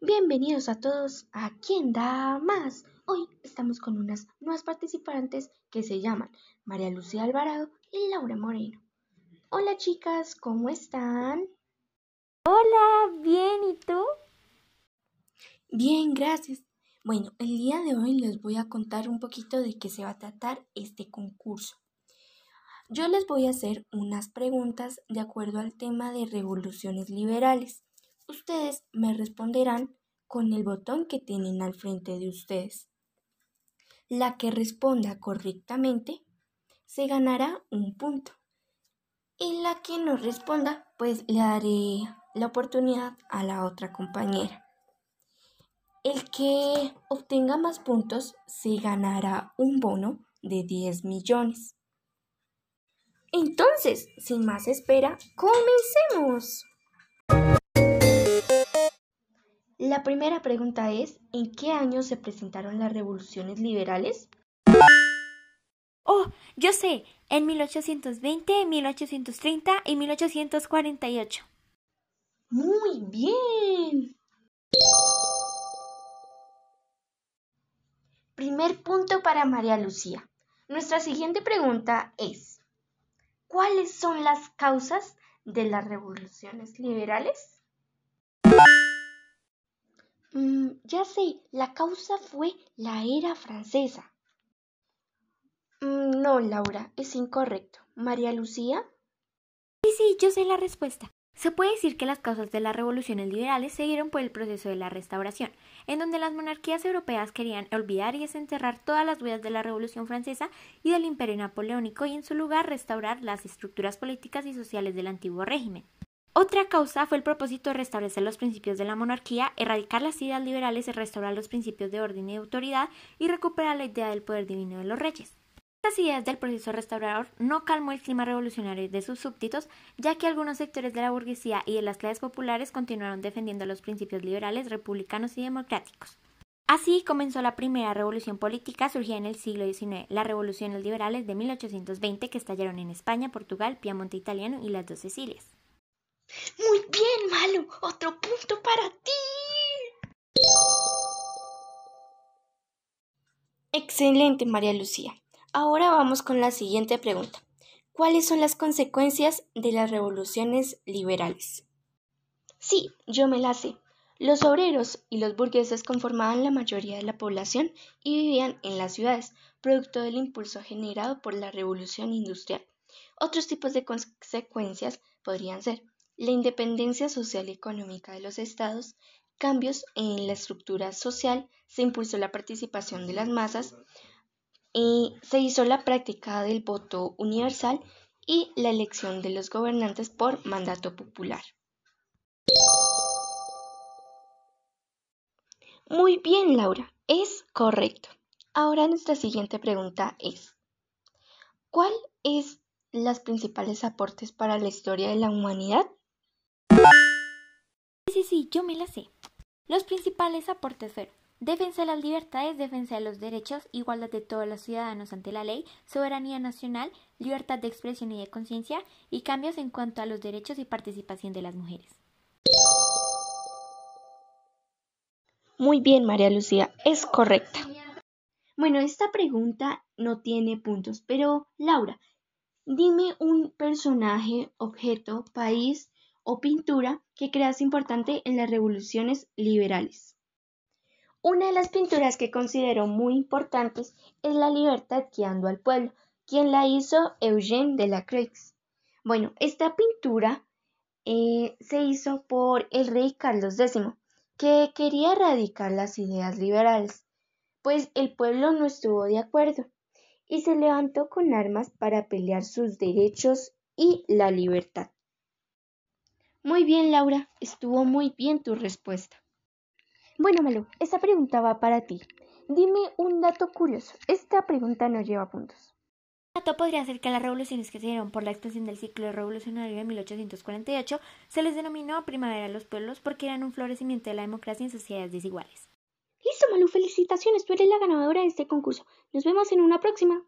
Bienvenidos a todos a ¿Quién da más? Hoy estamos con unas nuevas participantes que se llaman María Lucía Alvarado y Laura Moreno. Hola chicas, ¿cómo están? Hola, bien, ¿y tú? Bien, gracias. Bueno, el día de hoy les voy a contar un poquito de qué se va a tratar este concurso. Yo les voy a hacer unas preguntas de acuerdo al tema de revoluciones liberales. Ustedes me responderán con el botón que tienen al frente de ustedes. La que responda correctamente se ganará un punto. Y la que no responda, pues le daré la oportunidad a la otra compañera. El que obtenga más puntos se ganará un bono de 10 millones. Entonces, sin más espera, comencemos. La primera pregunta es, ¿en qué año se presentaron las revoluciones liberales? Oh, yo sé, en 1820, 1830 y 1848. Muy bien. Primer punto para María Lucía. Nuestra siguiente pregunta es, ¿cuáles son las causas de las revoluciones liberales? Mm, ya sé, la causa fue la era francesa. Mm, no, Laura, es incorrecto. María Lucía. Sí, sí, yo sé la respuesta. Se puede decir que las causas de las revoluciones liberales se dieron por el proceso de la restauración, en donde las monarquías europeas querían olvidar y desenterrar todas las huellas de la Revolución Francesa y del Imperio Napoleónico y en su lugar restaurar las estructuras políticas y sociales del antiguo régimen. Otra causa fue el propósito de restablecer los principios de la monarquía, erradicar las ideas liberales y restaurar los principios de orden y autoridad y recuperar la idea del poder divino de los reyes. Estas ideas del proceso restaurador no calmó el clima revolucionario de sus súbditos, ya que algunos sectores de la burguesía y de las clases populares continuaron defendiendo los principios liberales, republicanos y democráticos. Así comenzó la primera revolución política surgida en el siglo XIX, las revoluciones liberales de 1820 que estallaron en España, Portugal, Piamonte italiano y las dos Sicilias. Muy bien, Malu. Otro punto para ti. Excelente, María Lucía. Ahora vamos con la siguiente pregunta. ¿Cuáles son las consecuencias de las revoluciones liberales? Sí, yo me la sé. Los obreros y los burgueses conformaban la mayoría de la población y vivían en las ciudades, producto del impulso generado por la revolución industrial. Otros tipos de consecuencias podrían ser la independencia social y económica de los estados, cambios en la estructura social, se impulsó la participación de las masas, y se hizo la práctica del voto universal y la elección de los gobernantes por mandato popular. Muy bien, Laura, es correcto. Ahora nuestra siguiente pregunta es, ¿cuál es los principales aportes para la historia de la humanidad? Sí, sí, yo me la sé. Los principales aportes fueron defensa de las libertades, defensa de los derechos, igualdad de todos los ciudadanos ante la ley, soberanía nacional, libertad de expresión y de conciencia y cambios en cuanto a los derechos y participación de las mujeres. Muy bien, María Lucía, es correcta. Bueno, esta pregunta no tiene puntos, pero Laura, dime un personaje, objeto, país o pintura que creas importante en las revoluciones liberales. Una de las pinturas que considero muy importantes es La libertad guiando al pueblo, quien la hizo Eugène Delacroix. Bueno, esta pintura eh, se hizo por el rey Carlos X, que quería erradicar las ideas liberales, pues el pueblo no estuvo de acuerdo y se levantó con armas para pelear sus derechos y la libertad. Muy bien, Laura, estuvo muy bien tu respuesta. Bueno, Malu, esta pregunta va para ti. Dime un dato curioso. Esta pregunta no lleva puntos. Un dato podría ser que las revoluciones que se dieron por la extensión del ciclo revolucionario de 1848 se les denominó primavera a los pueblos porque eran un florecimiento de la democracia en sociedades desiguales. Listo, Malu, felicitaciones, tú eres la ganadora de este concurso. Nos vemos en una próxima.